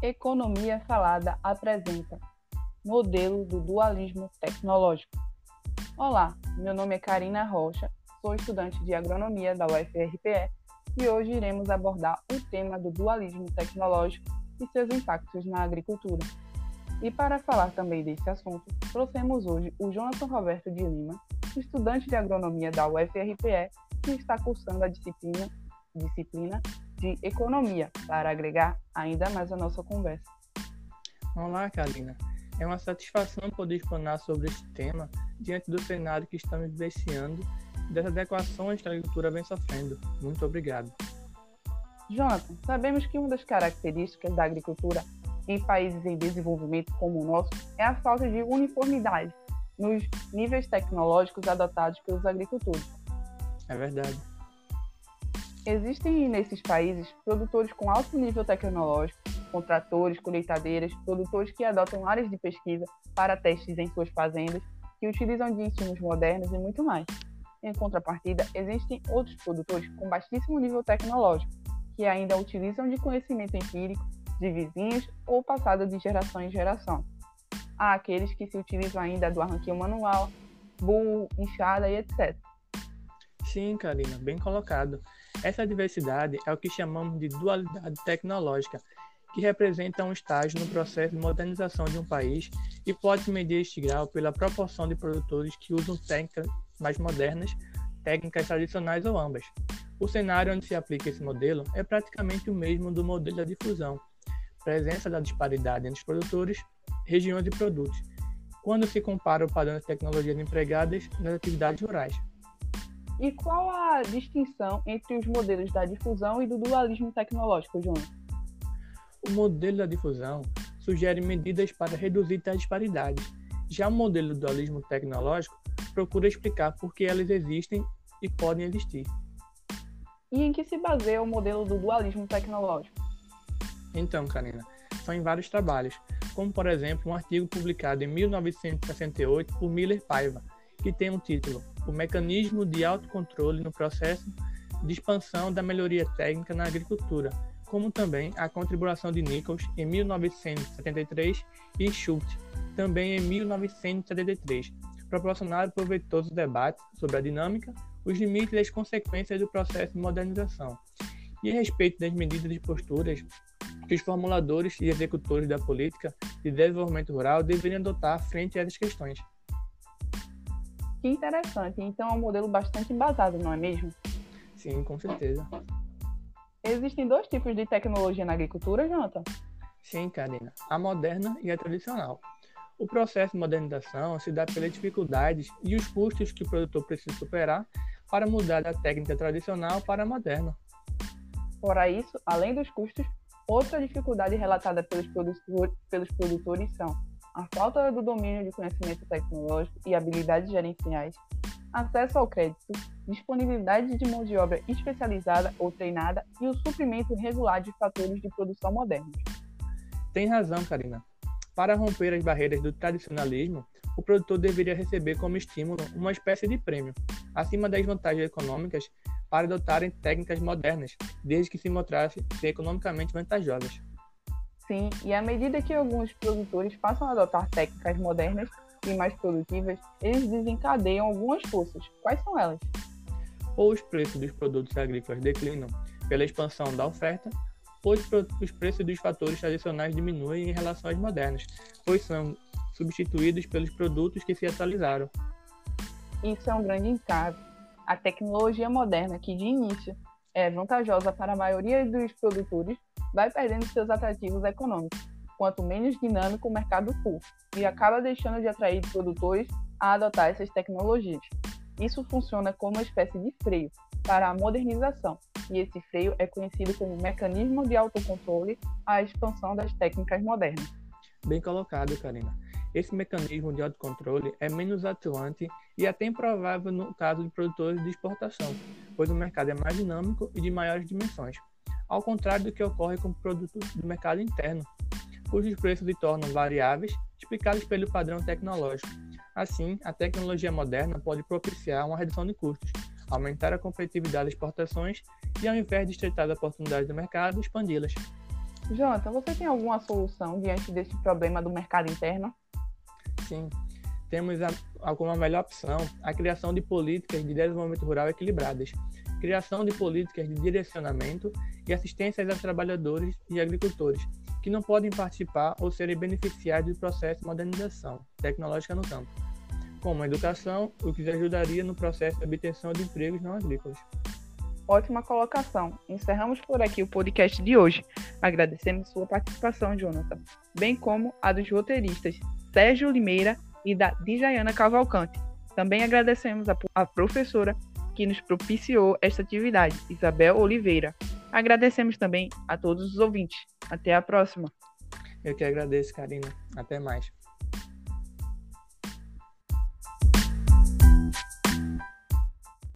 Economia Falada apresenta Modelo do Dualismo Tecnológico. Olá, meu nome é Karina Rocha, sou estudante de agronomia da UFRPE e hoje iremos abordar o tema do dualismo tecnológico e seus impactos na agricultura. E para falar também desse assunto, trouxemos hoje o Jonathan Roberto de Lima, estudante de agronomia da UFRPE, que está cursando a disciplina, disciplina de economia, para agregar ainda mais a nossa conversa. Olá, Karina. É uma satisfação poder explanar sobre este tema diante do cenário que estamos vivenciando e das adequações que a agricultura vem sofrendo. Muito obrigado. Jonathan, sabemos que uma das características da agricultura em países em desenvolvimento como o nosso é a falta de uniformidade nos níveis tecnológicos adotados pelos agricultores. É verdade. Existem nesses países produtores com alto nível tecnológico, com tratores, colheitadeiras, produtores que adotam áreas de pesquisa para testes em suas fazendas, que utilizam de insumos modernos e muito mais. Em contrapartida, existem outros produtores com baixíssimo nível tecnológico, que ainda utilizam de conhecimento empírico de vizinhos ou passado de geração em geração. Há aqueles que se utilizam ainda do arranquinho manual, burro, enxada e etc. Sim, Karina, bem colocado. Essa diversidade é o que chamamos de dualidade tecnológica, que representa um estágio no processo de modernização de um país e pode medir este grau pela proporção de produtores que usam técnicas mais modernas, técnicas tradicionais ou ambas. O cenário onde se aplica esse modelo é praticamente o mesmo do modelo da difusão, presença da disparidade entre os produtores, regiões e produtos, quando se compara o padrão de tecnologias empregadas nas atividades rurais. E qual a distinção entre os modelos da difusão e do dualismo tecnológico, João? O modelo da difusão sugere medidas para reduzir tais disparidades. Já o modelo do dualismo tecnológico procura explicar por que elas existem e podem existir. E em que se baseia o modelo do dualismo tecnológico? Então, Karina, são em vários trabalhos, como por exemplo um artigo publicado em 1968 por Miller Paiva, que tem um título O Mecanismo de Autocontrole no Processo de Expansão da Melhoria Técnica na Agricultura, como também a contribuição de Nichols em 1973 e Schultz, também em 1973, proporcionaram proveitoso debate sobre a dinâmica, os limites e as consequências do processo de modernização, e a respeito das medidas e posturas que os formuladores e executores da política de desenvolvimento rural deveriam adotar frente a essas questões. Que interessante. Então é um modelo bastante embasado, não é mesmo? Sim, com certeza. Existem dois tipos de tecnologia na agricultura, Jonathan? Sim, Karina. A moderna e a tradicional. O processo de modernização se dá pelas dificuldades e os custos que o produtor precisa superar para mudar da técnica tradicional para a moderna. Fora isso, além dos custos, outra dificuldade relatada pelos, produtor, pelos produtores são a falta do domínio de conhecimento tecnológico e habilidades gerenciais, acesso ao crédito, disponibilidade de mão de obra especializada ou treinada e o suprimento regular de fatores de produção modernos. Tem razão, Karina. Para romper as barreiras do tradicionalismo, o produtor deveria receber como estímulo uma espécie de prêmio, acima das vantagens econômicas, para adotarem técnicas modernas, desde que se mostrassem economicamente vantajosas. Sim, e à medida que alguns produtores passam a adotar técnicas modernas e mais produtivas, eles desencadeiam algumas forças. Quais são elas? Ou os preços dos produtos agrícolas declinam pela expansão da oferta, ou os preços dos fatores tradicionais diminuem em relação às modernas, pois são substituídos pelos produtos que se atualizaram. Isso é um grande encargo. A tecnologia moderna, que de início é vantajosa para a maioria dos produtores, vai perdendo seus atrativos econômicos, quanto menos dinâmico o mercado for, e acaba deixando de atrair produtores a adotar essas tecnologias. Isso funciona como uma espécie de freio para a modernização, e esse freio é conhecido como mecanismo de autocontrole à expansão das técnicas modernas. Bem colocado, Karina. Esse mecanismo de autocontrole é menos atuante e até improvável no caso de produtores de exportação, pois o mercado é mais dinâmico e de maiores dimensões ao contrário do que ocorre com produtos do mercado interno, cujos preços se tornam variáveis, explicados pelo padrão tecnológico. Assim, a tecnologia moderna pode propiciar uma redução de custos, aumentar a competitividade das exportações e, ao invés de estreitar as oportunidades do mercado, expandi-las. Jonathan, você tem alguma solução diante desse problema do mercado interno? Sim, temos a, como a melhor opção a criação de políticas de desenvolvimento rural equilibradas, criação de políticas de direcionamento e assistência aos trabalhadores e agricultores que não podem participar ou serem beneficiados do processo de modernização tecnológica no campo, como a educação, o que ajudaria no processo de obtenção de empregos não agrícolas. Ótima colocação. Encerramos por aqui o podcast de hoje. Agradecemos sua participação, Jonathan, bem como a dos roteiristas Sérgio Limeira e da Dijayana Cavalcante. Também agradecemos a, a professora que nos propiciou esta atividade, Isabel Oliveira. Agradecemos também a todos os ouvintes. Até a próxima. Eu que agradeço, Karina. Até mais.